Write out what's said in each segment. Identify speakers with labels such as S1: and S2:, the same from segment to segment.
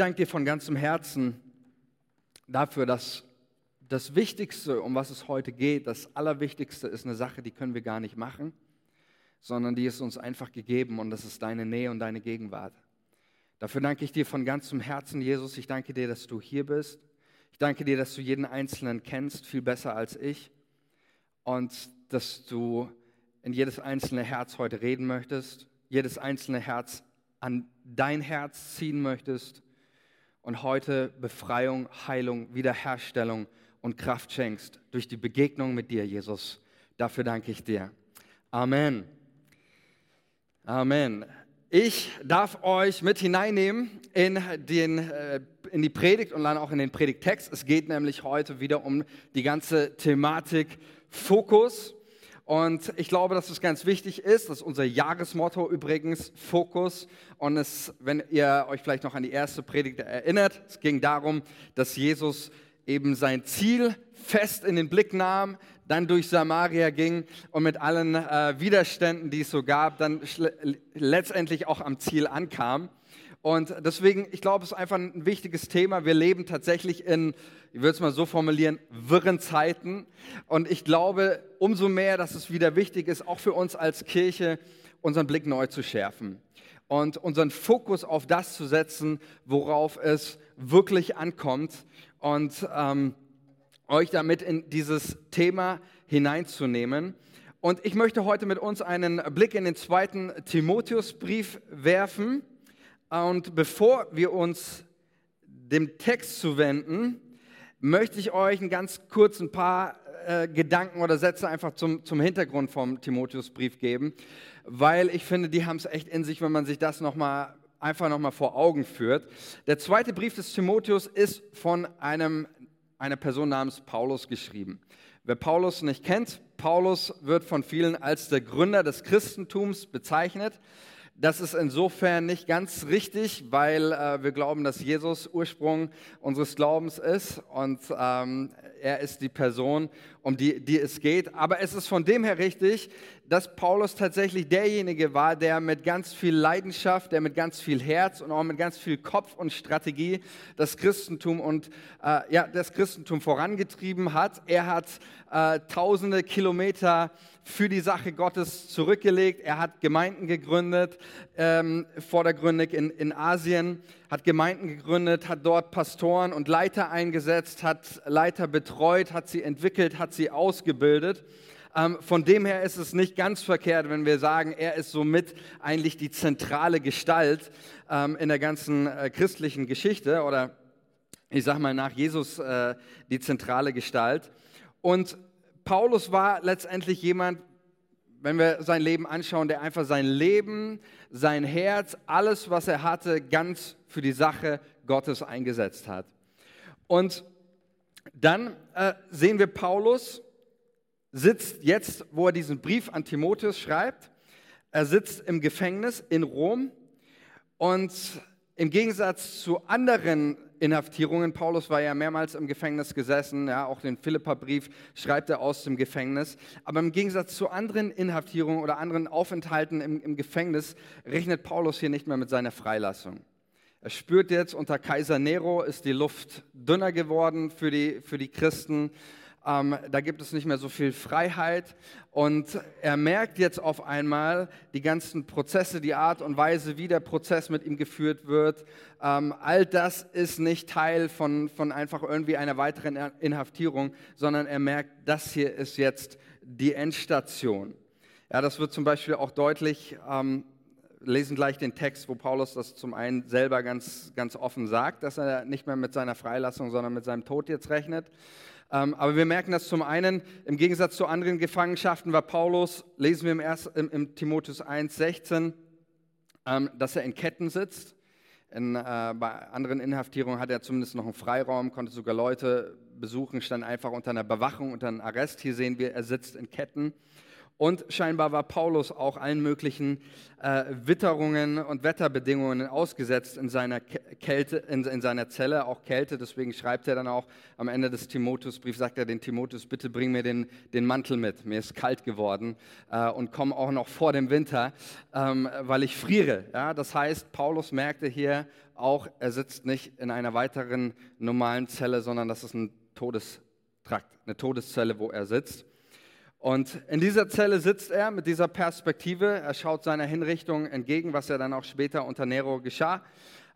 S1: danke dir von ganzem Herzen dafür, dass das Wichtigste, um was es heute geht, das Allerwichtigste ist eine Sache, die können wir gar nicht machen, sondern die ist uns einfach gegeben und das ist deine Nähe und deine Gegenwart. Dafür danke ich dir von ganzem Herzen, Jesus. Ich danke dir, dass du hier bist. Ich danke dir, dass du jeden Einzelnen kennst, viel besser als ich. Und dass du in jedes einzelne Herz heute reden möchtest, jedes einzelne Herz an dein Herz ziehen möchtest und heute Befreiung, Heilung, Wiederherstellung und Kraft schenkst durch die Begegnung mit dir, Jesus. Dafür danke ich dir. Amen. Amen. Ich darf euch mit hineinnehmen in, den, äh, in die Predigt und dann auch in den Predigtext. Es geht nämlich heute wieder um die ganze Thematik Fokus. Und ich glaube, dass es ganz wichtig ist, das ist unser Jahresmotto übrigens, Fokus. Und es, wenn ihr euch vielleicht noch an die erste Predigt erinnert, es ging darum, dass Jesus eben sein Ziel fest in den Blick nahm, dann durch Samaria ging und mit allen äh, Widerständen, die es so gab, dann letztendlich auch am Ziel ankam. Und deswegen, ich glaube, es ist einfach ein wichtiges Thema. Wir leben tatsächlich in, ich würde es mal so formulieren, wirren Zeiten. Und ich glaube umso mehr, dass es wieder wichtig ist, auch für uns als Kirche, unseren Blick neu zu schärfen und unseren Fokus auf das zu setzen, worauf es wirklich ankommt. Und ähm, euch damit in dieses Thema hineinzunehmen. Und ich möchte heute mit uns einen Blick in den zweiten Timotheusbrief werfen. Und bevor wir uns dem Text zuwenden, möchte ich euch einen ganz kurzen paar äh, Gedanken oder Sätze einfach zum, zum Hintergrund vom Timotheusbrief geben, weil ich finde, die haben es echt in sich, wenn man sich das nochmal einfach nochmal vor Augen führt. Der zweite Brief des Timotheus ist von einem, einer Person namens Paulus geschrieben. Wer Paulus nicht kennt, Paulus wird von vielen als der Gründer des Christentums bezeichnet. Das ist insofern nicht ganz richtig, weil äh, wir glauben, dass Jesus Ursprung unseres Glaubens ist und ähm, er ist die Person, um die, die es geht. Aber es ist von dem her richtig, dass Paulus tatsächlich derjenige war, der mit ganz viel Leidenschaft, der mit ganz viel Herz und auch mit ganz viel Kopf und Strategie das Christentum und äh, ja, das Christentum vorangetrieben hat. Er hat äh, tausende Kilometer für die Sache Gottes zurückgelegt. Er hat Gemeinden gegründet, ähm, vordergründig in, in Asien, hat Gemeinden gegründet, hat dort Pastoren und Leiter eingesetzt, hat Leiter betreut, hat sie entwickelt, hat sie ausgebildet. Ähm, von dem her ist es nicht ganz verkehrt, wenn wir sagen, er ist somit eigentlich die zentrale Gestalt ähm, in der ganzen äh, christlichen Geschichte oder ich sage mal nach Jesus äh, die zentrale Gestalt. Und Paulus war letztendlich jemand, wenn wir sein Leben anschauen, der einfach sein Leben, sein Herz, alles, was er hatte, ganz für die Sache Gottes eingesetzt hat. Und dann äh, sehen wir Paulus sitzt jetzt, wo er diesen Brief an Timotheus schreibt, er sitzt im Gefängnis in Rom und im Gegensatz zu anderen Inhaftierungen, Paulus war ja mehrmals im Gefängnis gesessen, ja, auch den Philippa-Brief schreibt er aus dem Gefängnis. Aber im Gegensatz zu anderen Inhaftierungen oder anderen Aufenthalten im, im Gefängnis rechnet Paulus hier nicht mehr mit seiner Freilassung. Er spürt jetzt, unter Kaiser Nero ist die Luft dünner geworden für die, für die Christen. Ähm, da gibt es nicht mehr so viel Freiheit. Und er merkt jetzt auf einmal die ganzen Prozesse, die Art und Weise, wie der Prozess mit ihm geführt wird. Ähm, all das ist nicht Teil von, von einfach irgendwie einer weiteren Inhaftierung, sondern er merkt, das hier ist jetzt die Endstation. Ja, das wird zum Beispiel auch deutlich. Ähm, lesen gleich den Text, wo Paulus das zum einen selber ganz, ganz offen sagt, dass er nicht mehr mit seiner Freilassung, sondern mit seinem Tod jetzt rechnet. Ähm, aber wir merken das zum einen, im Gegensatz zu anderen Gefangenschaften war Paulus, lesen wir im, Erst, im, im Timotheus 1, 16, ähm, dass er in Ketten sitzt. In, äh, bei anderen Inhaftierungen hat er zumindest noch einen Freiraum, konnte sogar Leute besuchen, stand einfach unter einer Bewachung, unter einem Arrest. Hier sehen wir, er sitzt in Ketten. Und scheinbar war Paulus auch allen möglichen äh, Witterungen und Wetterbedingungen ausgesetzt in seiner Kälte, in, in, seiner Zelle, auch Kälte. Deswegen schreibt er dann auch am Ende des Timotheusbriefs, sagt er den Timotheus, bitte bring mir den, den Mantel mit. Mir ist kalt geworden äh, und komm auch noch vor dem Winter, ähm, weil ich friere. Ja? Das heißt, Paulus merkte hier auch, er sitzt nicht in einer weiteren normalen Zelle, sondern das ist ein Todestrakt, eine Todeszelle, wo er sitzt. Und in dieser Zelle sitzt er mit dieser Perspektive. Er schaut seiner Hinrichtung entgegen, was ja dann auch später unter Nero geschah.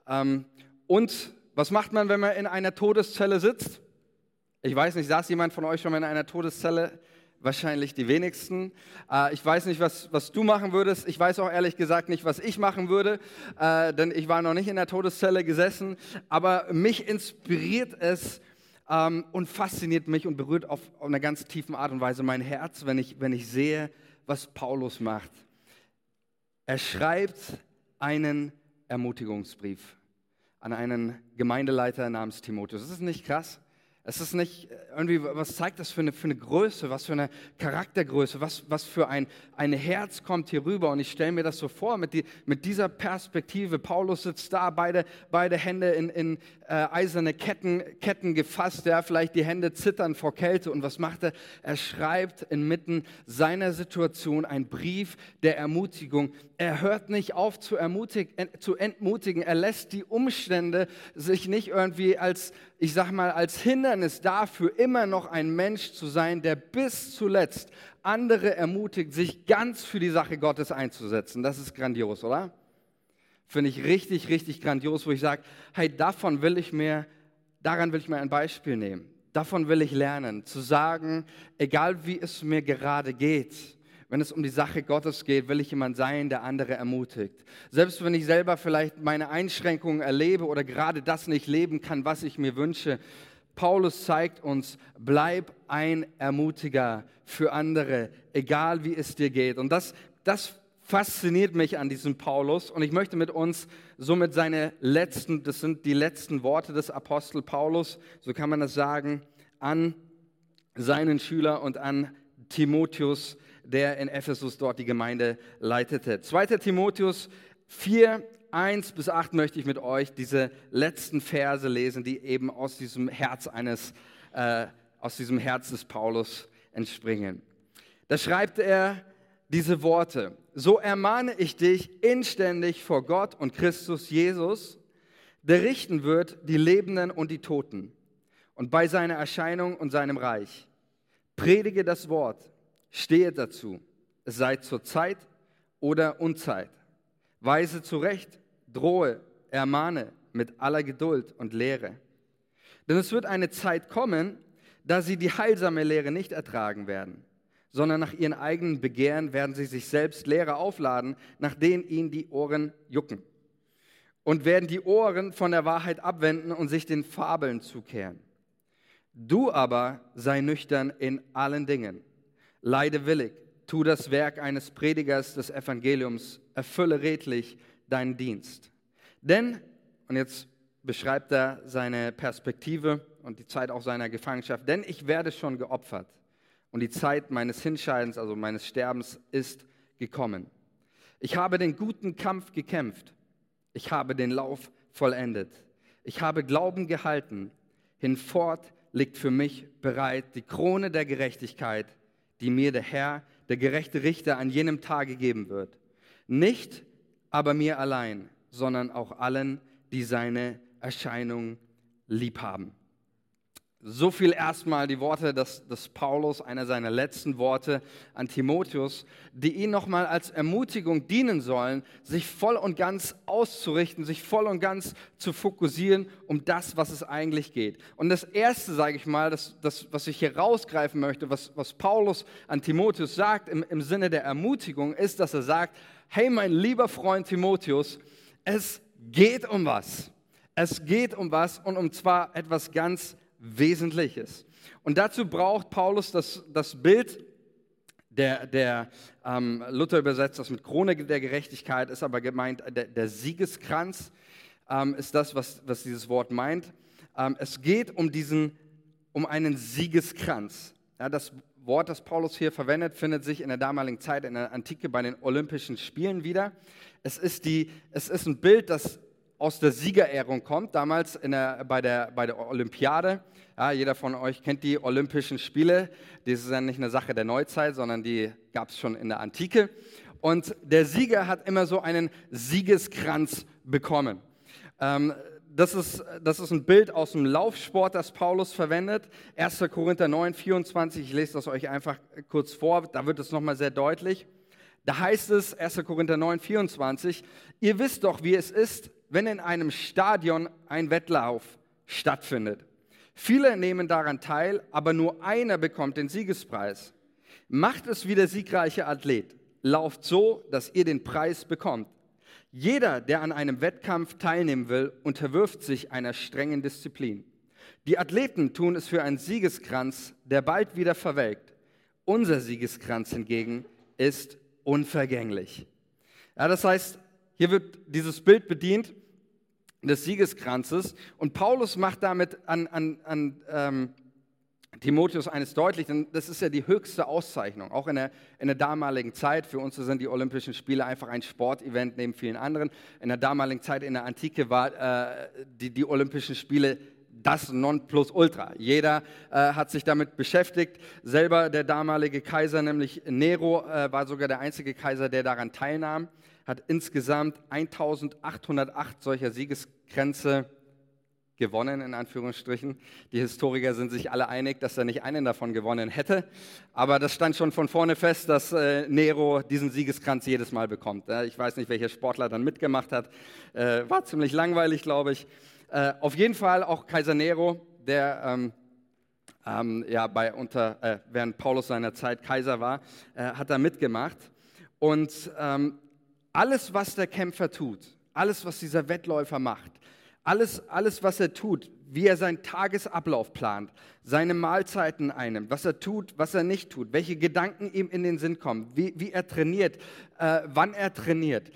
S1: Ähm, und was macht man, wenn man in einer Todeszelle sitzt? Ich weiß nicht, saß jemand von euch schon mal in einer Todeszelle? Wahrscheinlich die wenigsten. Äh, ich weiß nicht, was, was du machen würdest. Ich weiß auch ehrlich gesagt nicht, was ich machen würde, äh, denn ich war noch nicht in der Todeszelle gesessen. Aber mich inspiriert es, ähm, und fasziniert mich und berührt auf, auf einer ganz tiefen Art und Weise mein Herz, wenn ich, wenn ich sehe, was Paulus macht. Er schreibt einen Ermutigungsbrief an einen Gemeindeleiter namens Timotheus. Ist das nicht krass? Es ist nicht äh, irgendwie, was zeigt das für eine, für eine Größe, was für eine Charaktergröße, was, was für ein, ein Herz kommt hier rüber. Und ich stelle mir das so vor, mit, die, mit dieser Perspektive. Paulus sitzt da, beide, beide Hände in, in äh, eiserne Ketten, Ketten gefasst, ja, vielleicht die Hände zittern vor Kälte. Und was macht er? Er schreibt inmitten seiner Situation einen Brief der Ermutigung. Er hört nicht auf zu, zu entmutigen. Er lässt die Umstände sich nicht irgendwie als ich sag mal, als Hindernis dafür, immer noch ein Mensch zu sein, der bis zuletzt andere ermutigt, sich ganz für die Sache Gottes einzusetzen. Das ist grandios, oder? Finde ich richtig, richtig grandios, wo ich sage, hey, davon will ich mir, daran will ich mir ein Beispiel nehmen. Davon will ich lernen, zu sagen, egal wie es mir gerade geht, wenn es um die Sache Gottes geht, will ich jemand sein, der andere ermutigt. Selbst wenn ich selber vielleicht meine Einschränkungen erlebe oder gerade das nicht leben kann, was ich mir wünsche. Paulus zeigt uns, bleib ein Ermutiger für andere, egal wie es dir geht. Und das, das fasziniert mich an diesem Paulus und ich möchte mit uns somit seine letzten, das sind die letzten Worte des Apostel Paulus, so kann man das sagen, an seinen Schüler und an Timotheus der in Ephesus dort die Gemeinde leitete. 2. Timotheus 4, 1 bis 8 möchte ich mit euch diese letzten Verse lesen, die eben aus diesem Herz eines, äh, aus diesem Herz des Paulus entspringen. Da schreibt er diese Worte. So ermahne ich dich inständig vor Gott und Christus Jesus, der richten wird die Lebenden und die Toten und bei seiner Erscheinung und seinem Reich. Predige das Wort Stehe dazu, sei zur Zeit oder Unzeit. Weise zurecht, drohe, ermahne mit aller Geduld und Lehre. Denn es wird eine Zeit kommen, da sie die heilsame Lehre nicht ertragen werden, sondern nach ihren eigenen Begehren werden sie sich selbst Lehre aufladen, nach denen ihnen die Ohren jucken. Und werden die Ohren von der Wahrheit abwenden und sich den Fabeln zukehren. Du aber sei nüchtern in allen Dingen leide willig, tu das Werk eines Predigers des Evangeliums, erfülle redlich deinen Dienst. Denn, und jetzt beschreibt er seine Perspektive und die Zeit auch seiner Gefangenschaft, denn ich werde schon geopfert und die Zeit meines Hinscheidens, also meines Sterbens, ist gekommen. Ich habe den guten Kampf gekämpft, ich habe den Lauf vollendet, ich habe Glauben gehalten, hinfort liegt für mich bereit die Krone der Gerechtigkeit, die mir der Herr, der gerechte Richter, an jenem Tage geben wird. Nicht aber mir allein, sondern auch allen, die seine Erscheinung lieb haben. So viel erstmal die Worte des, des Paulus, einer seiner letzten Worte an Timotheus, die ihn nochmal als Ermutigung dienen sollen, sich voll und ganz auszurichten, sich voll und ganz zu fokussieren um das, was es eigentlich geht. Und das Erste, sage ich mal, das, das, was ich hier rausgreifen möchte, was, was Paulus an Timotheus sagt im, im Sinne der Ermutigung, ist, dass er sagt, hey mein lieber Freund Timotheus, es geht um was. Es geht um was und um zwar etwas ganz Wesentliches. Und dazu braucht Paulus das, das Bild, der, der ähm, Luther übersetzt das mit Krone der Gerechtigkeit, ist aber gemeint, der, der Siegeskranz ähm, ist das, was, was dieses Wort meint. Ähm, es geht um, diesen, um einen Siegeskranz. Ja, das Wort, das Paulus hier verwendet, findet sich in der damaligen Zeit in der Antike bei den Olympischen Spielen wieder. Es ist, die, es ist ein Bild, das aus der Siegerehrung kommt, damals der, bei, der, bei der Olympiade. Ja, jeder von euch kennt die Olympischen Spiele. Das ist ja nicht eine Sache der Neuzeit, sondern die gab es schon in der Antike. Und der Sieger hat immer so einen Siegeskranz bekommen. Ähm, das ist, das ist ein Bild aus dem Laufsport, das Paulus verwendet. 1. Korinther 9, 24, ich lese das euch einfach kurz vor, da wird es nochmal sehr deutlich. Da heißt es, 1. Korinther 9, 24, ihr wisst doch, wie es ist, wenn in einem Stadion ein Wettlauf stattfindet. Viele nehmen daran teil, aber nur einer bekommt den Siegespreis. Macht es wie der siegreiche Athlet. Lauft so, dass ihr den Preis bekommt. Jeder, der an einem Wettkampf teilnehmen will, unterwirft sich einer strengen Disziplin. Die Athleten tun es für einen Siegeskranz, der bald wieder verwelkt. Unser Siegeskranz hingegen ist unvergänglich. Ja, das heißt, hier wird dieses Bild bedient des Siegeskranzes und Paulus macht damit an, an, an ähm, Timotheus eines deutlich, denn das ist ja die höchste Auszeichnung, auch in der, in der damaligen Zeit. Für uns sind die Olympischen Spiele einfach ein Sportevent neben vielen anderen. In der damaligen Zeit, in der Antike, war äh, die, die Olympischen Spiele das Nonplusultra. Jeder äh, hat sich damit beschäftigt. Selber der damalige Kaiser, nämlich Nero, äh, war sogar der einzige Kaiser, der daran teilnahm, hat insgesamt 1808 solcher Siegesgrenze gewonnen, in Anführungsstrichen. Die Historiker sind sich alle einig, dass er nicht einen davon gewonnen hätte. Aber das stand schon von vorne fest, dass äh, Nero diesen Siegeskranz jedes Mal bekommt. Äh, ich weiß nicht, welcher Sportler dann mitgemacht hat. Äh, war ziemlich langweilig, glaube ich. Äh, auf jeden Fall auch Kaiser Nero, der ähm, ähm, ja, bei unter, äh, während Paulus seiner Zeit Kaiser war, äh, hat da mitgemacht. Und ähm, alles, was der Kämpfer tut, alles, was dieser Wettläufer macht, alles, alles, was er tut, wie er seinen Tagesablauf plant, seine Mahlzeiten einnimmt, was er tut, was er nicht tut, welche Gedanken ihm in den Sinn kommen, wie, wie er trainiert, äh, wann er trainiert.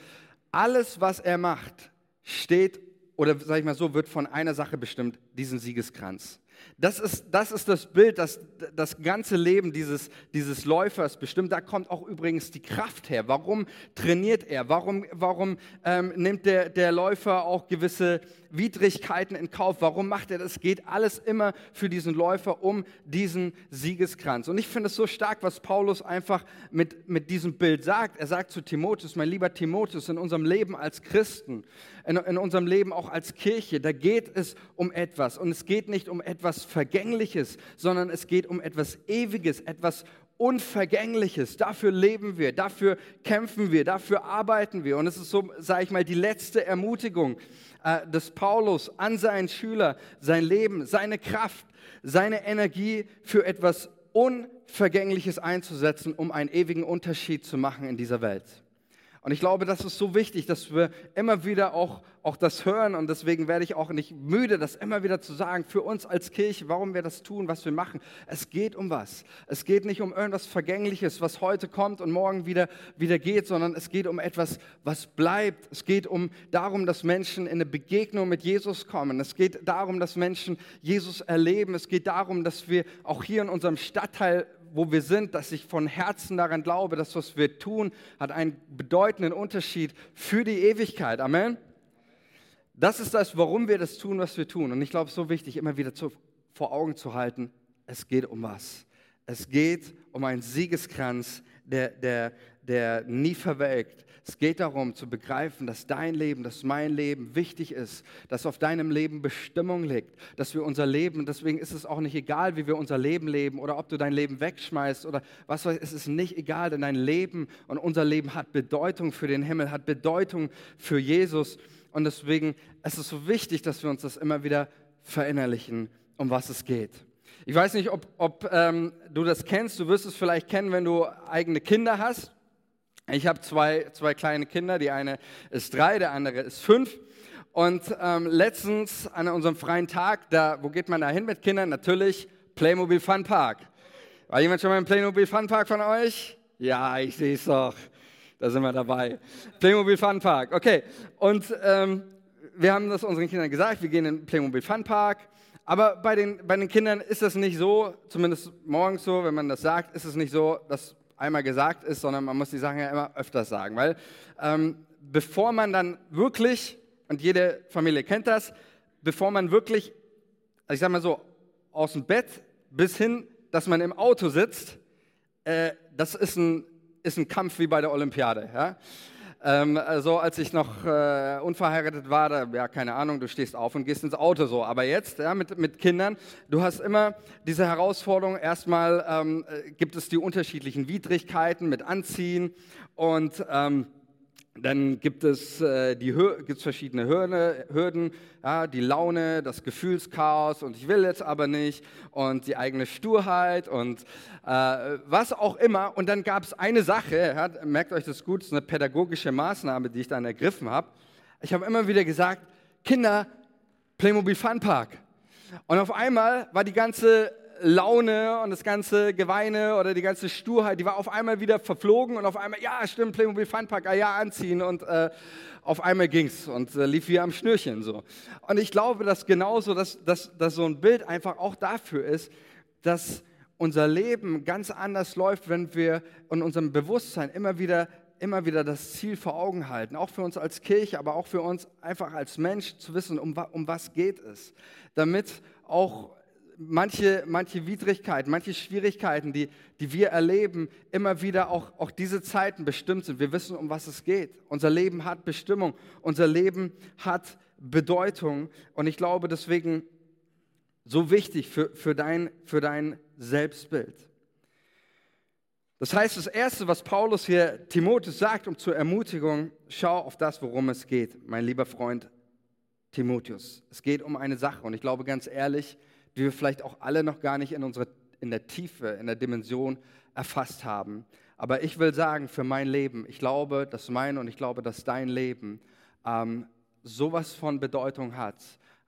S1: Alles, was er macht, steht oder sage ich mal so, wird von einer Sache bestimmt, diesen Siegeskranz. Das ist, das ist das Bild, das das ganze Leben dieses, dieses Läufers bestimmt. Da kommt auch übrigens die Kraft her. Warum trainiert er? Warum, warum ähm, nimmt der, der Läufer auch gewisse Widrigkeiten in Kauf? Warum macht er das? Geht alles immer für diesen Läufer um diesen Siegeskranz. Und ich finde es so stark, was Paulus einfach mit, mit diesem Bild sagt. Er sagt zu Timotheus, mein lieber Timotheus, in unserem Leben als Christen, in, in unserem Leben auch als Kirche, da geht es um etwas. Und es geht nicht um etwas Vergängliches, sondern es geht um etwas Ewiges, etwas Unvergängliches. Dafür leben wir, dafür kämpfen wir, dafür arbeiten wir. Und es ist so, sage ich mal, die letzte Ermutigung äh, des Paulus an seinen Schüler, sein Leben, seine Kraft, seine Energie für etwas Unvergängliches einzusetzen, um einen ewigen Unterschied zu machen in dieser Welt. Und ich glaube, das ist so wichtig, dass wir immer wieder auch, auch das hören. Und deswegen werde ich auch nicht müde, das immer wieder zu sagen, für uns als Kirche, warum wir das tun, was wir machen. Es geht um was. Es geht nicht um irgendwas Vergängliches, was heute kommt und morgen wieder, wieder geht, sondern es geht um etwas, was bleibt. Es geht um darum, dass Menschen in eine Begegnung mit Jesus kommen. Es geht darum, dass Menschen Jesus erleben. Es geht darum, dass wir auch hier in unserem Stadtteil wo wir sind, dass ich von Herzen daran glaube, dass was wir tun, hat einen bedeutenden Unterschied für die Ewigkeit. Amen. Das ist das, warum wir das tun, was wir tun. Und ich glaube, es ist so wichtig, immer wieder zu, vor Augen zu halten, es geht um was. Es geht um einen Siegeskranz, der, der, der nie verwelkt, es geht darum zu begreifen, dass dein Leben, dass mein Leben wichtig ist, dass auf deinem Leben Bestimmung liegt, dass wir unser Leben, deswegen ist es auch nicht egal, wie wir unser Leben leben oder ob du dein Leben wegschmeißt oder was weiß es ist nicht egal, denn dein Leben und unser Leben hat Bedeutung für den Himmel, hat Bedeutung für Jesus. Und deswegen ist es so wichtig, dass wir uns das immer wieder verinnerlichen, um was es geht. Ich weiß nicht, ob, ob ähm, du das kennst, du wirst es vielleicht kennen, wenn du eigene Kinder hast ich habe zwei, zwei kleine Kinder, die eine ist drei, der andere ist fünf. Und ähm, letztens an unserem freien Tag, da, wo geht man da hin mit Kindern? Natürlich Playmobil Fun Park. War jemand schon mal im Playmobil Fun Park von euch? Ja, ich sehe es doch. Da sind wir dabei. Playmobil Fun Park, okay. Und ähm, wir haben das unseren Kindern gesagt, wir gehen in den Playmobil Fun Park. Aber bei den, bei den Kindern ist das nicht so, zumindest morgens so, wenn man das sagt, ist es nicht so, dass einmal gesagt ist, sondern man muss die Sachen ja immer öfters sagen. Weil ähm, bevor man dann wirklich, und jede Familie kennt das, bevor man wirklich, also ich sag mal so, aus dem Bett bis hin, dass man im Auto sitzt, äh, das ist ein, ist ein Kampf wie bei der Olympiade. Ja? Ähm, also als ich noch äh, unverheiratet war, da, ja, keine Ahnung, du stehst auf und gehst ins Auto so. Aber jetzt, ja, mit, mit Kindern, du hast immer diese Herausforderung. Erstmal ähm, äh, gibt es die unterschiedlichen Widrigkeiten mit Anziehen und ähm, dann gibt es, äh, die, gibt's verschiedene Hürde, Hürden, ja, die Laune, das Gefühlschaos und ich will jetzt aber nicht und die eigene Sturheit und äh, was auch immer. Und dann gab es eine Sache, ja, merkt euch das gut, das ist eine pädagogische Maßnahme, die ich dann ergriffen habe. Ich habe immer wieder gesagt, Kinder, Playmobil Fun Park. Und auf einmal war die ganze Laune und das ganze Geweine oder die ganze Sturheit, die war auf einmal wieder verflogen und auf einmal, ja, stimmt, Playmobil Funpack, ah, ja, anziehen und äh, auf einmal ging's und äh, lief wie am Schnürchen so. Und ich glaube, dass genauso, dass, dass, dass so ein Bild einfach auch dafür ist, dass unser Leben ganz anders läuft, wenn wir in unserem Bewusstsein immer wieder immer wieder das Ziel vor Augen halten, auch für uns als Kirche, aber auch für uns einfach als Mensch zu wissen, um, um was geht es, damit auch manche, manche Widrigkeiten, manche Schwierigkeiten, die, die wir erleben, immer wieder auch, auch diese Zeiten bestimmt sind. Wir wissen, um was es geht. Unser Leben hat Bestimmung, unser Leben hat Bedeutung. Und ich glaube deswegen so wichtig für, für, dein, für dein Selbstbild. Das heißt, das Erste, was Paulus hier Timotheus sagt, um zur Ermutigung, schau auf das, worum es geht, mein lieber Freund Timotheus. Es geht um eine Sache und ich glaube ganz ehrlich, die wir vielleicht auch alle noch gar nicht in, unsere, in der Tiefe, in der Dimension erfasst haben. Aber ich will sagen, für mein Leben, ich glaube, dass mein und ich glaube, dass dein Leben ähm, sowas von Bedeutung hat,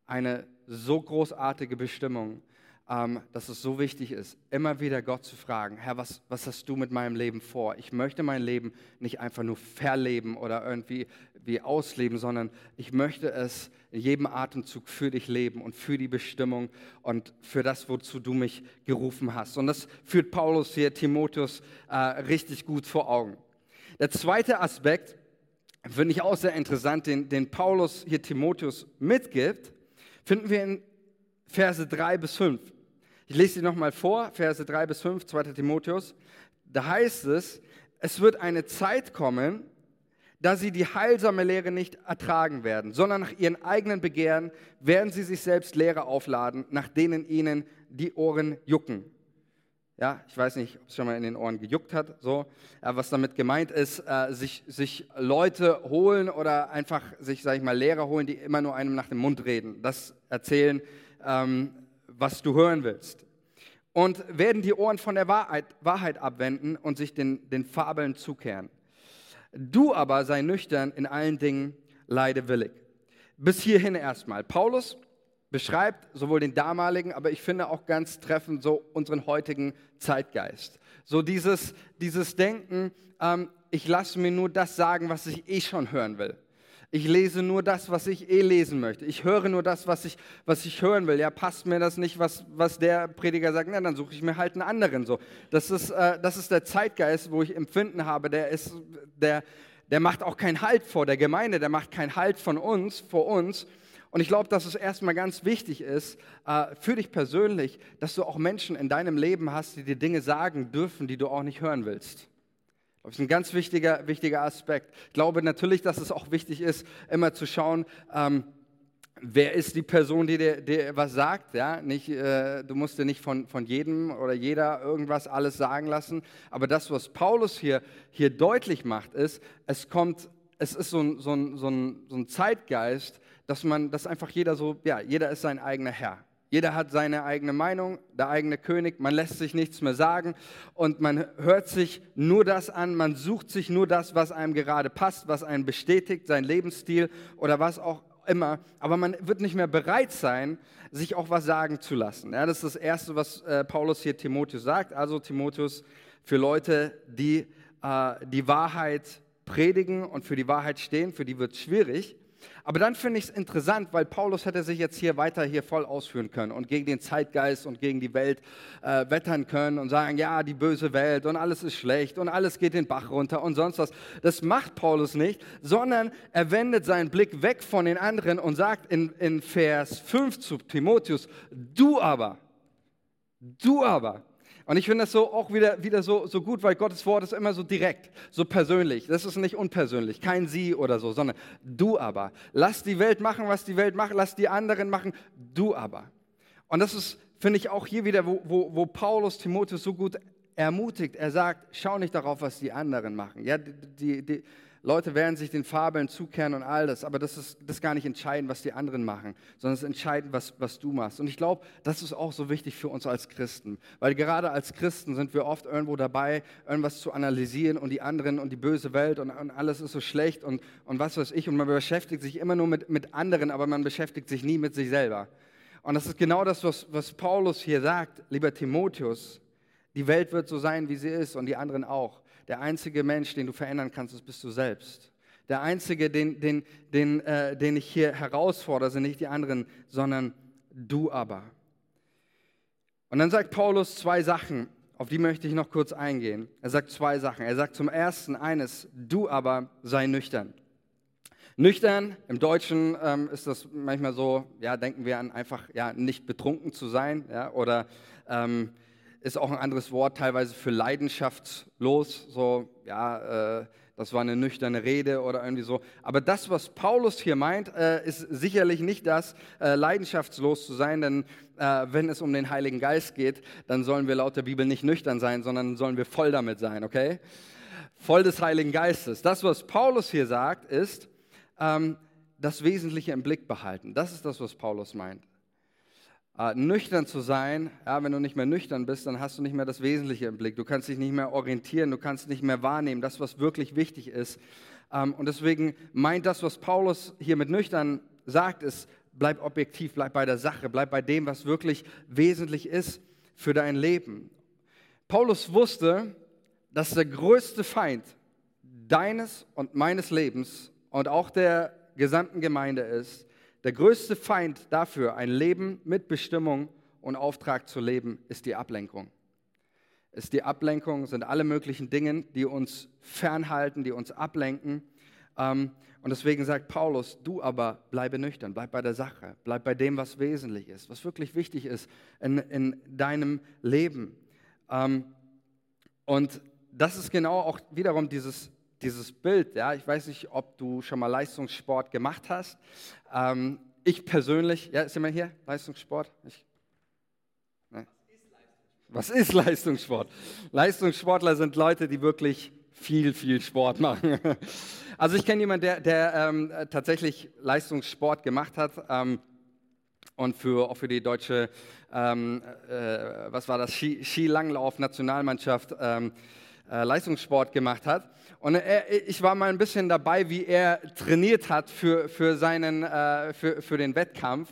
S1: eine so großartige Bestimmung, ähm, dass es so wichtig ist, immer wieder Gott zu fragen, Herr, was, was hast du mit meinem Leben vor? Ich möchte mein Leben nicht einfach nur verleben oder irgendwie wie ausleben, sondern ich möchte es in jedem Atemzug für dich leben und für die Bestimmung und für das, wozu du mich gerufen hast. Und das führt Paulus hier, Timotheus, äh, richtig gut vor Augen. Der zweite Aspekt, finde ich auch sehr interessant, den, den Paulus hier Timotheus mitgibt, finden wir in Verse 3 bis 5. Ich lese sie nochmal vor, Verse 3 bis 5, 2. Timotheus. Da heißt es, es wird eine Zeit kommen, da sie die heilsame Lehre nicht ertragen werden, sondern nach ihren eigenen Begehren werden sie sich selbst Lehre aufladen, nach denen ihnen die Ohren jucken. Ja, ich weiß nicht, ob es schon mal in den Ohren gejuckt hat, so. Ja, was damit gemeint ist, äh, sich, sich Leute holen oder einfach sich, sage ich mal, Lehrer holen, die immer nur einem nach dem Mund reden. Das erzählen, ähm, was du hören willst. Und werden die Ohren von der Wahrheit, Wahrheit abwenden und sich den, den Fabeln zukehren. Du aber sei nüchtern in allen Dingen, leide willig. Bis hierhin erstmal. Paulus beschreibt sowohl den damaligen, aber ich finde auch ganz treffend so unseren heutigen Zeitgeist. So dieses, dieses Denken, ähm, ich lasse mir nur das sagen, was ich eh schon hören will. Ich lese nur das, was ich eh lesen möchte. Ich höre nur das, was ich, was ich hören will. Ja, passt mir das nicht, was, was der Prediger sagt? Na, dann suche ich mir halt einen anderen. So, das ist, äh, das ist der Zeitgeist, wo ich Empfinden habe. Der ist, der, der macht auch keinen Halt vor der Gemeinde. Der macht keinen Halt von uns, vor uns. Und ich glaube, dass es erstmal ganz wichtig ist äh, für dich persönlich, dass du auch Menschen in deinem Leben hast, die dir Dinge sagen dürfen, die du auch nicht hören willst. Das ist ein ganz wichtiger, wichtiger Aspekt. Ich glaube natürlich, dass es auch wichtig ist, immer zu schauen, ähm, wer ist die Person, die dir, dir was sagt. Ja? Nicht, äh, du musst dir nicht von, von jedem oder jeder irgendwas alles sagen lassen. Aber das, was Paulus hier, hier deutlich macht, ist, es kommt, es ist so ein, so ein, so ein, so ein Zeitgeist, dass man, dass einfach jeder so, ja, jeder ist sein eigener Herr. Jeder hat seine eigene Meinung, der eigene König, man lässt sich nichts mehr sagen und man hört sich nur das an, man sucht sich nur das, was einem gerade passt, was einen bestätigt, sein Lebensstil oder was auch immer. Aber man wird nicht mehr bereit sein, sich auch was sagen zu lassen. Ja, das ist das Erste, was äh, Paulus hier Timotheus sagt. Also Timotheus für Leute, die äh, die Wahrheit predigen und für die Wahrheit stehen, für die wird es schwierig. Aber dann finde ich es interessant, weil Paulus hätte sich jetzt hier weiter hier voll ausführen können und gegen den Zeitgeist und gegen die Welt äh, wettern können und sagen, ja, die böse Welt und alles ist schlecht und alles geht den Bach runter und sonst was. Das macht Paulus nicht, sondern er wendet seinen Blick weg von den anderen und sagt in, in Vers 5 zu Timotheus, du aber, du aber, und ich finde das so auch wieder, wieder so, so gut, weil Gottes Wort ist immer so direkt, so persönlich. Das ist nicht unpersönlich, kein Sie oder so, sondern du aber. Lass die Welt machen, was die Welt macht, lass die anderen machen, du aber. Und das ist, finde ich, auch hier wieder, wo, wo, wo Paulus Timotheus so gut ermutigt. Er sagt, schau nicht darauf, was die anderen machen. Ja, die, die, Leute werden sich den Fabeln zukehren und all das, aber das ist, das ist gar nicht entscheidend, was die anderen machen, sondern es ist entscheidend, was, was du machst. Und ich glaube, das ist auch so wichtig für uns als Christen, weil gerade als Christen sind wir oft irgendwo dabei, irgendwas zu analysieren und die anderen und die böse Welt und, und alles ist so schlecht und, und was weiß ich und man beschäftigt sich immer nur mit, mit anderen, aber man beschäftigt sich nie mit sich selber. Und das ist genau das, was, was Paulus hier sagt, lieber Timotheus, die Welt wird so sein, wie sie ist und die anderen auch. Der einzige Mensch, den du verändern kannst, ist bist du selbst. Der einzige, den, den, den, äh, den ich hier herausfordere, sind nicht die anderen, sondern du aber. Und dann sagt Paulus zwei Sachen, auf die möchte ich noch kurz eingehen. Er sagt zwei Sachen. Er sagt zum ersten eines, du aber sei nüchtern. Nüchtern, im Deutschen ähm, ist das manchmal so, ja, denken wir an einfach, ja, nicht betrunken zu sein, ja, oder ähm, ist auch ein anderes Wort teilweise für leidenschaftslos, so, ja, äh, das war eine nüchterne Rede oder irgendwie so. Aber das, was Paulus hier meint, äh, ist sicherlich nicht das, äh, leidenschaftslos zu sein, denn äh, wenn es um den Heiligen Geist geht, dann sollen wir laut der Bibel nicht nüchtern sein, sondern sollen wir voll damit sein, okay? Voll des Heiligen Geistes. Das, was Paulus hier sagt, ist, ähm, das Wesentliche im Blick behalten. Das ist das, was Paulus meint äh, nüchtern zu sein. Ja, wenn du nicht mehr nüchtern bist, dann hast du nicht mehr das Wesentliche im Blick. Du kannst dich nicht mehr orientieren, du kannst nicht mehr wahrnehmen, das, was wirklich wichtig ist. Ähm, und deswegen meint das, was Paulus hier mit nüchtern sagt, ist, bleib objektiv, bleib bei der Sache, bleib bei dem, was wirklich wesentlich ist für dein Leben. Paulus wusste, dass der größte Feind deines und meines Lebens und auch der gesamten Gemeinde ist, der größte Feind dafür, ein Leben mit Bestimmung und Auftrag zu leben, ist die Ablenkung. Ist die Ablenkung, sind alle möglichen Dinge, die uns fernhalten, die uns ablenken. Ähm, und deswegen sagt Paulus, du aber bleibe nüchtern, bleib bei der Sache, bleib bei dem, was wesentlich ist, was wirklich wichtig ist in, in deinem Leben. Ähm, und das ist genau auch wiederum dieses dieses Bild, ja, ich weiß nicht, ob du schon mal Leistungssport gemacht hast. Ähm, ich persönlich, ja, ist jemand hier? Leistungssport? Ich, ne? Was ist Leistungssport? Leistungssportler sind Leute, die wirklich viel, viel Sport machen. Also ich kenne jemanden, der, der ähm, tatsächlich Leistungssport gemacht hat ähm, und für, auch für die deutsche, ähm, äh, was war das, Skilanglauf-Nationalmannschaft ähm, äh, Leistungssport gemacht hat. Und er, ich war mal ein bisschen dabei, wie er trainiert hat für, für, seinen, äh, für, für den Wettkampf.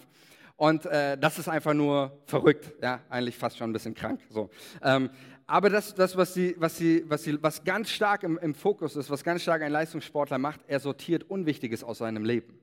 S1: Und äh, das ist einfach nur verrückt, ja, eigentlich fast schon ein bisschen krank. So. Ähm, aber das, das was, sie, was, sie, was, sie, was ganz stark im, im Fokus ist, was ganz stark ein Leistungssportler macht, er sortiert Unwichtiges aus seinem Leben.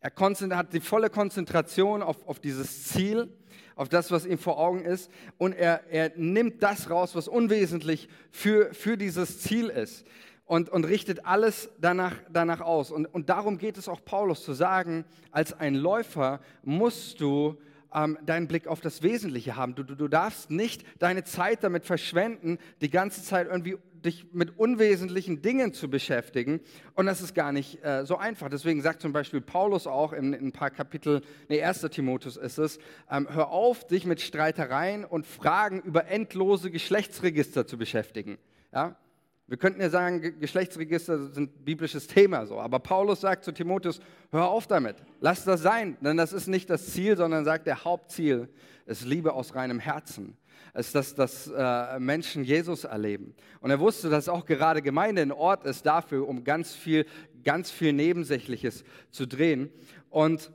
S1: Er hat die volle Konzentration auf, auf dieses Ziel auf das, was ihm vor Augen ist. Und er, er nimmt das raus, was unwesentlich für, für dieses Ziel ist. Und, und richtet alles danach, danach aus. Und, und darum geht es auch Paulus zu sagen, als ein Läufer musst du ähm, deinen Blick auf das Wesentliche haben. Du, du, du darfst nicht deine Zeit damit verschwenden, die ganze Zeit irgendwie dich mit unwesentlichen Dingen zu beschäftigen. Und das ist gar nicht äh, so einfach. Deswegen sagt zum Beispiel Paulus auch in, in ein paar Kapitel, nee, 1. Timotheus ist es, ähm, hör auf, dich mit Streitereien und Fragen über endlose Geschlechtsregister zu beschäftigen. Ja? Wir könnten ja sagen, Geschlechtsregister sind biblisches Thema so. Aber Paulus sagt zu Timotheus, hör auf damit, lass das sein, denn das ist nicht das Ziel, sondern sagt, der Hauptziel ist Liebe aus reinem Herzen. Es ist, dass, dass äh, Menschen Jesus erleben. Und er wusste, dass auch gerade Gemeinde ein Ort ist dafür, um ganz viel, ganz viel Nebensächliches zu drehen. Und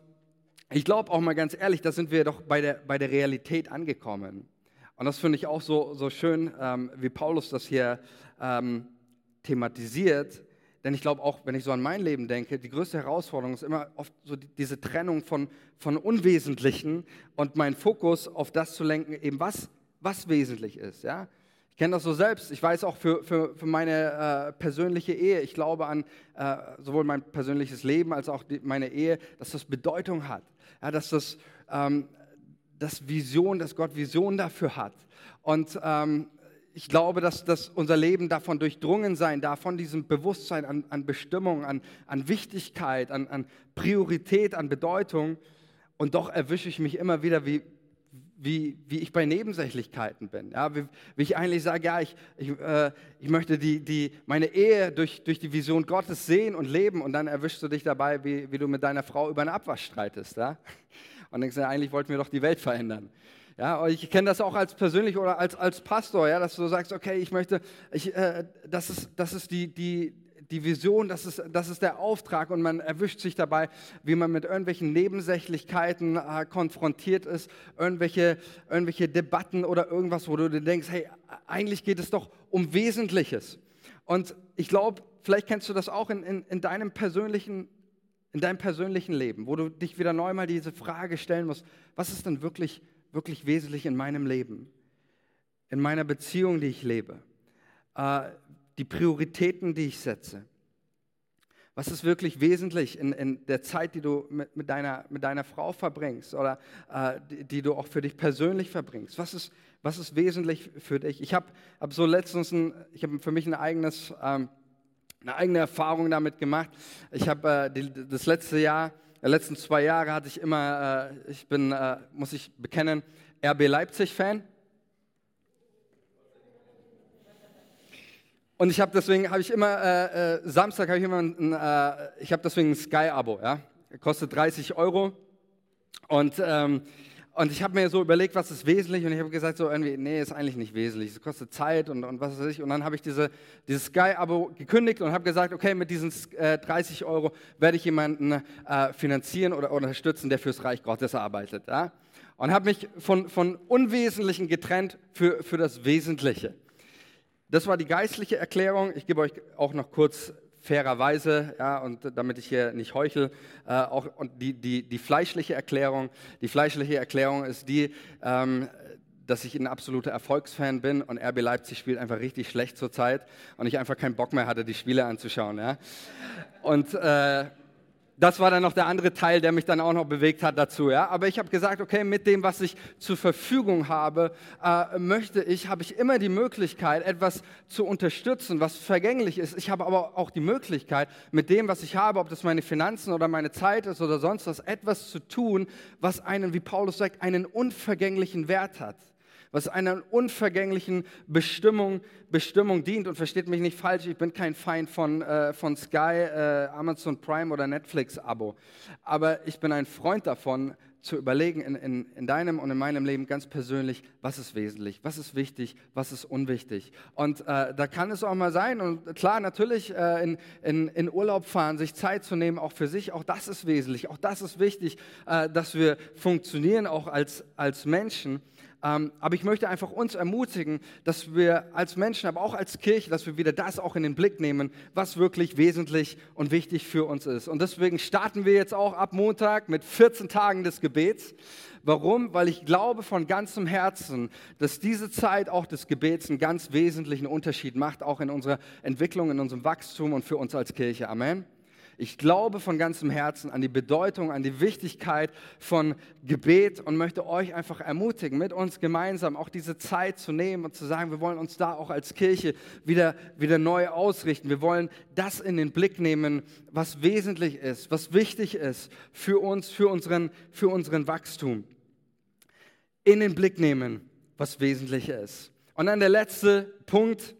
S1: ich glaube auch mal ganz ehrlich, da sind wir doch bei der, bei der Realität angekommen. Und das finde ich auch so, so schön, ähm, wie Paulus das hier ähm, thematisiert, denn ich glaube auch, wenn ich so an mein Leben denke, die größte Herausforderung ist immer oft so die, diese Trennung von, von Unwesentlichen und meinen Fokus auf das zu lenken, eben was, was wesentlich ist. Ja? Ich kenne das so selbst. Ich weiß auch für, für, für meine äh, persönliche Ehe, ich glaube an äh, sowohl mein persönliches Leben als auch die, meine Ehe, dass das Bedeutung hat. Ja, dass das, ähm, das Vision, dass Gott Vision dafür hat. Und ähm, ich glaube, dass, dass unser Leben davon durchdrungen sein darf, von diesem Bewusstsein an, an Bestimmung, an, an Wichtigkeit, an, an Priorität, an Bedeutung. Und doch erwische ich mich immer wieder, wie, wie, wie ich bei Nebensächlichkeiten bin. Ja, wie, wie ich eigentlich sage, ja, ich, ich, äh, ich möchte die, die, meine Ehe durch, durch die Vision Gottes sehen und leben und dann erwischst du dich dabei, wie, wie du mit deiner Frau über einen Abwasch streitest. Ja? Und denkst, ja, eigentlich wollten wir doch die Welt verändern. Ja, ich kenne das auch als persönlich oder als, als Pastor, ja, dass du sagst, okay, ich möchte, ich, äh, das ist, das ist die, die, die Vision, das ist, das ist der Auftrag und man erwischt sich dabei, wie man mit irgendwelchen Nebensächlichkeiten äh, konfrontiert ist, irgendwelche, irgendwelche Debatten oder irgendwas, wo du dir denkst, hey, eigentlich geht es doch um Wesentliches. Und ich glaube, vielleicht kennst du das auch in, in, in deinem persönlichen in deinem persönlichen Leben, wo du dich wieder neu mal diese Frage stellen musst, was ist denn wirklich wirklich wesentlich in meinem Leben, in meiner Beziehung, die ich lebe, äh, die Prioritäten, die ich setze. Was ist wirklich wesentlich in, in der Zeit, die du mit, mit, deiner, mit deiner Frau verbringst oder äh, die, die, du auch für dich persönlich verbringst? Was ist, was ist wesentlich für dich? Ich habe hab so letztens ein, ich hab für mich ein eigenes, ähm, eine eigene Erfahrung damit gemacht. Ich habe äh, das letzte Jahr die letzten zwei Jahre hatte ich immer, äh, ich bin, äh, muss ich bekennen, RB Leipzig-Fan. Und ich habe deswegen, habe ich immer, äh, äh, Samstag habe ich immer, ein, äh, ich habe deswegen ein Sky-Abo, ja. Kostet 30 Euro. Und ähm, und ich habe mir so überlegt, was ist wesentlich und ich habe gesagt, so irgendwie, nee, ist eigentlich nicht wesentlich, es kostet Zeit und, und was weiß ich. Und dann habe ich diese, dieses Sky-Abo gekündigt und habe gesagt, okay, mit diesen äh, 30 Euro werde ich jemanden äh, finanzieren oder unterstützen, der fürs Reich Gottes arbeitet. Ja? Und habe mich von, von Unwesentlichen getrennt für, für das Wesentliche. Das war die geistliche Erklärung. Ich gebe euch auch noch kurz fairerweise, ja, und damit ich hier nicht heuchel, äh, auch die, die, die fleischliche Erklärung, die fleischliche Erklärung ist die, ähm, dass ich ein absoluter Erfolgsfan bin und RB Leipzig spielt einfach richtig schlecht zurzeit und ich einfach keinen Bock mehr hatte, die Spiele anzuschauen. Ja. Und äh, das war dann noch der andere Teil, der mich dann auch noch bewegt hat dazu. Ja? Aber ich habe gesagt, okay, mit dem, was ich zur Verfügung habe, äh, möchte ich, habe ich immer die Möglichkeit, etwas zu unterstützen, was vergänglich ist. Ich habe aber auch die Möglichkeit, mit dem, was ich habe, ob das meine Finanzen oder meine Zeit ist oder sonst was, etwas zu tun, was einen, wie Paulus sagt, einen unvergänglichen Wert hat was einer unvergänglichen Bestimmung, Bestimmung dient. Und versteht mich nicht falsch, ich bin kein Feind von, äh, von Sky, äh, Amazon Prime oder Netflix-Abo. Aber ich bin ein Freund davon, zu überlegen in, in, in deinem und in meinem Leben ganz persönlich, was ist wesentlich, was ist wichtig, was ist unwichtig. Und äh, da kann es auch mal sein, und klar, natürlich äh, in, in, in Urlaub fahren, sich Zeit zu nehmen, auch für sich, auch das ist wesentlich, auch das ist wichtig, äh, dass wir funktionieren, auch als, als Menschen. Ähm, aber ich möchte einfach uns ermutigen, dass wir als Menschen, aber auch als Kirche, dass wir wieder das auch in den Blick nehmen, was wirklich wesentlich und wichtig für uns ist. Und deswegen starten wir jetzt auch ab Montag mit 14 Tagen des Gebets. Warum? Weil ich glaube von ganzem Herzen, dass diese Zeit auch des Gebets einen ganz wesentlichen Unterschied macht, auch in unserer Entwicklung, in unserem Wachstum und für uns als Kirche. Amen. Ich glaube von ganzem Herzen an die Bedeutung, an die Wichtigkeit von Gebet und möchte euch einfach ermutigen, mit uns gemeinsam auch diese Zeit zu nehmen und zu sagen, wir wollen uns da auch als Kirche wieder, wieder neu ausrichten. Wir wollen das in den Blick nehmen, was wesentlich ist, was wichtig ist für uns, für unseren, für unseren Wachstum. In den Blick nehmen, was wesentlich ist. Und dann der letzte Punkt,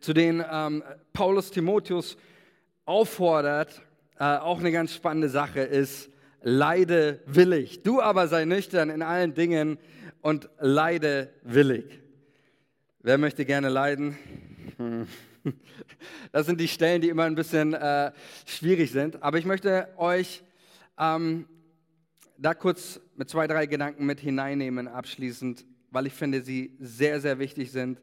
S1: zu dem ähm, Paulus Timotheus auffordert, äh, auch eine ganz spannende Sache ist, leide willig. Du aber sei nüchtern in allen Dingen und leide willig. Wer möchte gerne leiden? Das sind die Stellen, die immer ein bisschen äh, schwierig sind. Aber ich möchte euch ähm, da kurz mit zwei, drei Gedanken mit hineinnehmen, abschließend, weil ich finde, sie sehr, sehr wichtig sind,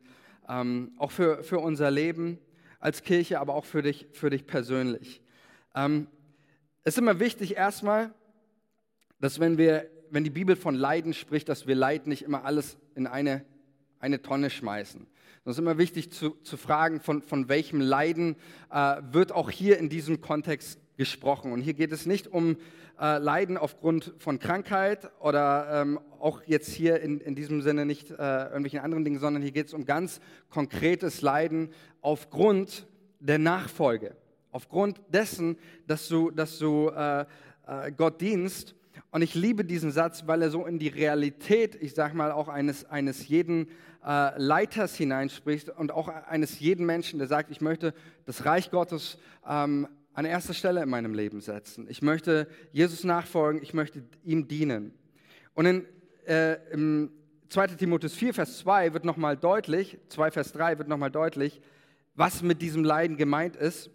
S1: ähm, auch für, für unser Leben als Kirche, aber auch für dich, für dich persönlich. Ähm, es ist immer wichtig erstmal, dass wenn wir, wenn die Bibel von Leiden spricht, dass wir Leid nicht immer alles in eine, eine Tonne schmeißen. Es ist immer wichtig zu, zu fragen, von, von welchem Leiden äh, wird auch hier in diesem Kontext gesprochen. Und hier geht es nicht um äh, Leiden aufgrund von Krankheit oder ähm, auch jetzt hier in, in diesem Sinne nicht äh, irgendwelchen anderen Dingen, sondern hier geht es um ganz konkretes Leiden aufgrund der Nachfolge, aufgrund dessen, dass du, dass du äh, äh Gott dienst. Und ich liebe diesen Satz, weil er so in die Realität, ich sage mal, auch eines, eines jeden äh, Leiters hineinspricht und auch eines jeden Menschen, der sagt, ich möchte das Reich Gottes ähm, an erster Stelle in meinem Leben setzen. Ich möchte Jesus nachfolgen, ich möchte ihm dienen. Und in, äh, im 2. Timotheus 4, Vers 2 wird nochmal deutlich, 2 Vers 3 wird nochmal deutlich, was mit diesem Leiden gemeint ist,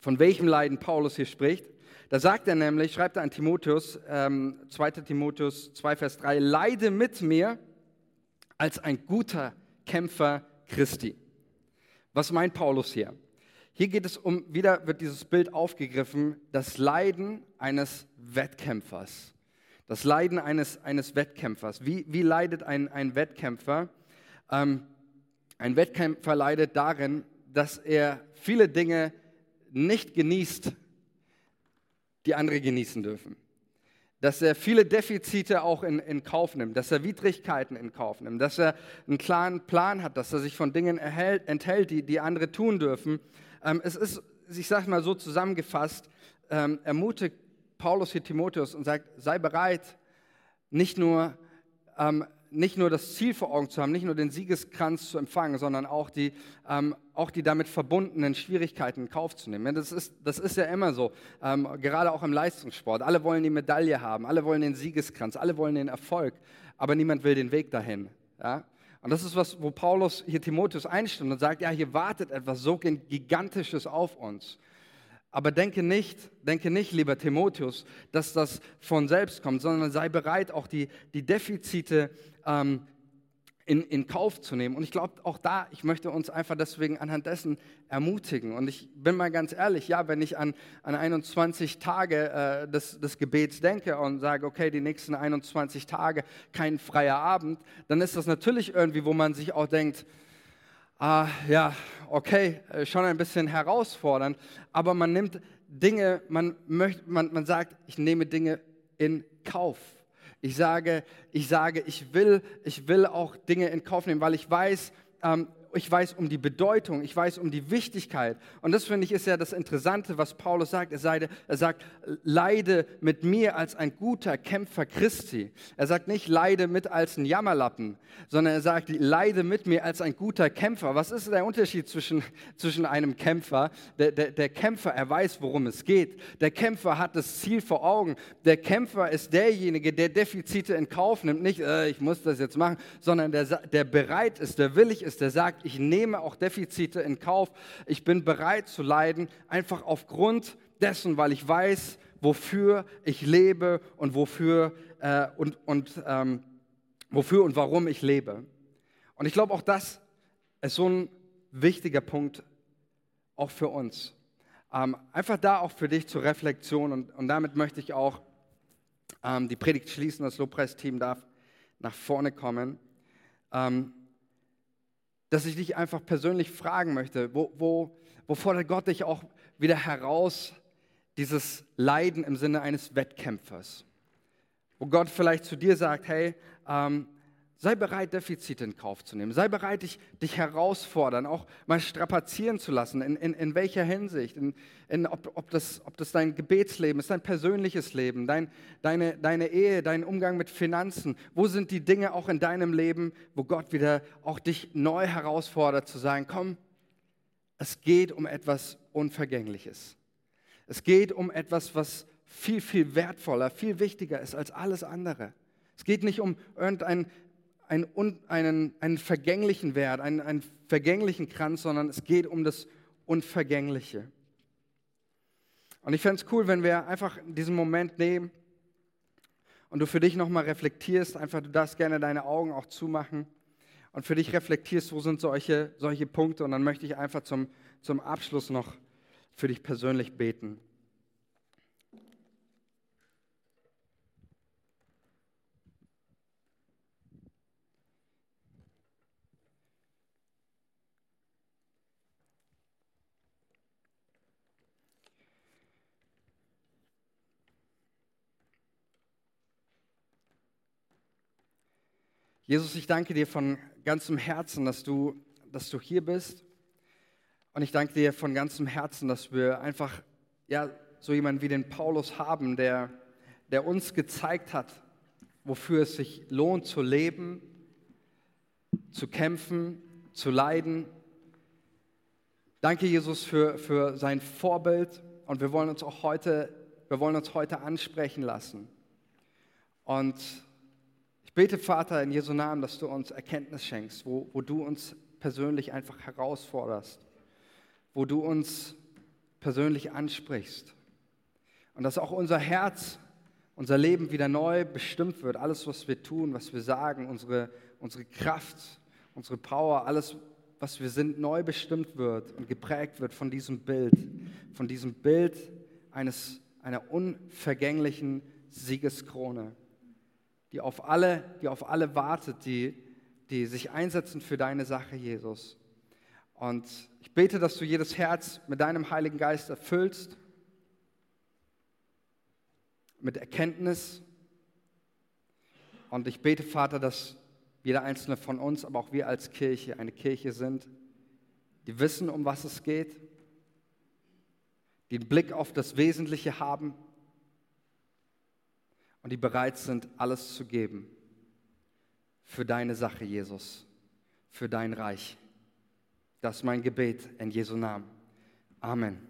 S1: von welchem Leiden Paulus hier spricht. Da sagt er nämlich, schreibt er an Timotheus, ähm, 2. Timotheus 2, Vers 3, leide mit mir als ein guter Kämpfer Christi. Was meint Paulus hier? Hier geht es um, wieder wird dieses Bild aufgegriffen, das Leiden eines Wettkämpfers. Das Leiden eines, eines Wettkämpfers. Wie, wie leidet ein, ein Wettkämpfer? Ähm, ein Wettkämpfer leidet darin, dass er viele Dinge nicht genießt, die andere genießen dürfen. Dass er viele Defizite auch in, in Kauf nimmt, dass er Widrigkeiten in Kauf nimmt, dass er einen klaren Plan hat, dass er sich von Dingen erhält, enthält, die, die andere tun dürfen. Ähm, es ist, ich sage mal so zusammengefasst, ähm, ermutigt Paulus hier Timotheus und sagt, sei bereit, nicht nur, ähm, nicht nur das Ziel vor Augen zu haben, nicht nur den Siegeskranz zu empfangen, sondern auch die, ähm, auch die damit verbundenen Schwierigkeiten in Kauf zu nehmen. Das ist, das ist ja immer so, ähm, gerade auch im Leistungssport. Alle wollen die Medaille haben, alle wollen den Siegeskranz, alle wollen den Erfolg, aber niemand will den Weg dahin. Ja? Und das ist was, wo Paulus hier Timotheus einstimmt und sagt, ja, hier wartet etwas so Gigantisches auf uns. Aber denke nicht, denke nicht, lieber Timotheus, dass das von selbst kommt, sondern sei bereit, auch die, die Defizite ähm, in, in Kauf zu nehmen. Und ich glaube auch da, ich möchte uns einfach deswegen anhand dessen ermutigen. Und ich bin mal ganz ehrlich, ja, wenn ich an, an 21 Tage äh, des, des Gebets denke und sage, okay, die nächsten 21 Tage kein freier Abend, dann ist das natürlich irgendwie, wo man sich auch denkt, ah, ja, okay, äh, schon ein bisschen herausfordernd, aber man nimmt Dinge, man, möchte, man, man sagt, ich nehme Dinge in Kauf. Ich sage, ich sage, ich will, ich will auch Dinge in Kauf nehmen, weil ich weiß, ähm, ich weiß um die Bedeutung, ich weiß um die Wichtigkeit. Und das finde ich ist ja das Interessante, was Paulus sagt. Er, sei, er sagt, leide mit mir als ein guter Kämpfer Christi. Er sagt nicht, leide mit als ein Jammerlappen, sondern er sagt, leide mit mir als ein guter Kämpfer. Was ist der Unterschied zwischen, zwischen einem Kämpfer? Der, der, der Kämpfer, er weiß, worum es geht. Der Kämpfer hat das Ziel vor Augen. Der Kämpfer ist derjenige, der Defizite in Kauf nimmt. Nicht, äh, ich muss das jetzt machen, sondern der, der bereit ist, der willig ist, der sagt, ich nehme auch Defizite in Kauf. Ich bin bereit zu leiden, einfach aufgrund dessen, weil ich weiß, wofür ich lebe und wofür, äh, und, und, ähm, wofür und warum ich lebe. Und ich glaube, auch das ist so ein wichtiger Punkt, auch für uns. Ähm, einfach da auch für dich zur Reflexion und, und damit möchte ich auch ähm, die Predigt schließen. Das Lobpreisteam darf nach vorne kommen. Dass ich dich einfach persönlich fragen möchte, wo, wo, wo fordert Gott dich auch wieder heraus, dieses Leiden im Sinne eines Wettkämpfers? Wo Gott vielleicht zu dir sagt, hey, ähm, Sei bereit, Defizite in Kauf zu nehmen. Sei bereit, dich, dich herausfordern, auch mal strapazieren zu lassen. In, in, in welcher Hinsicht? In, in, ob, ob, das, ob das dein Gebetsleben ist, dein persönliches Leben, dein, deine, deine Ehe, dein Umgang mit Finanzen. Wo sind die Dinge auch in deinem Leben, wo Gott wieder auch dich neu herausfordert, zu sagen: Komm, es geht um etwas Unvergängliches. Es geht um etwas, was viel, viel wertvoller, viel wichtiger ist als alles andere. Es geht nicht um irgendein einen, einen, einen vergänglichen Wert, einen, einen vergänglichen Kranz, sondern es geht um das Unvergängliche. Und ich fände es cool, wenn wir einfach diesen Moment nehmen und du für dich nochmal reflektierst, einfach du darfst gerne deine Augen auch zumachen und für dich reflektierst, wo sind solche, solche Punkte. Und dann möchte ich einfach zum, zum Abschluss noch für dich persönlich beten. Jesus, ich danke dir von ganzem Herzen, dass du, dass du hier bist. Und ich danke dir von ganzem Herzen, dass wir einfach ja, so jemanden wie den Paulus haben, der, der uns gezeigt hat, wofür es sich lohnt zu leben, zu kämpfen, zu leiden. Danke, Jesus, für, für sein Vorbild. Und wir wollen uns auch heute, wir wollen uns heute ansprechen lassen. Und bete, Vater, in Jesu Namen, dass du uns Erkenntnis schenkst, wo, wo du uns persönlich einfach herausforderst, wo du uns persönlich ansprichst. Und dass auch unser Herz, unser Leben wieder neu bestimmt wird. Alles, was wir tun, was wir sagen, unsere, unsere Kraft, unsere Power, alles, was wir sind, neu bestimmt wird und geprägt wird von diesem Bild, von diesem Bild eines, einer unvergänglichen Siegeskrone die auf alle, die auf alle wartet, die, die sich einsetzen für deine Sache, Jesus. Und ich bete, dass du jedes Herz mit deinem Heiligen Geist erfüllst, mit Erkenntnis. Und ich bete, Vater, dass jeder einzelne von uns, aber auch wir als Kirche, eine Kirche sind, die wissen, um was es geht, die einen Blick auf das Wesentliche haben und die bereit sind, alles zu geben für deine Sache, Jesus, für dein Reich. Das ist mein Gebet in Jesu Namen. Amen.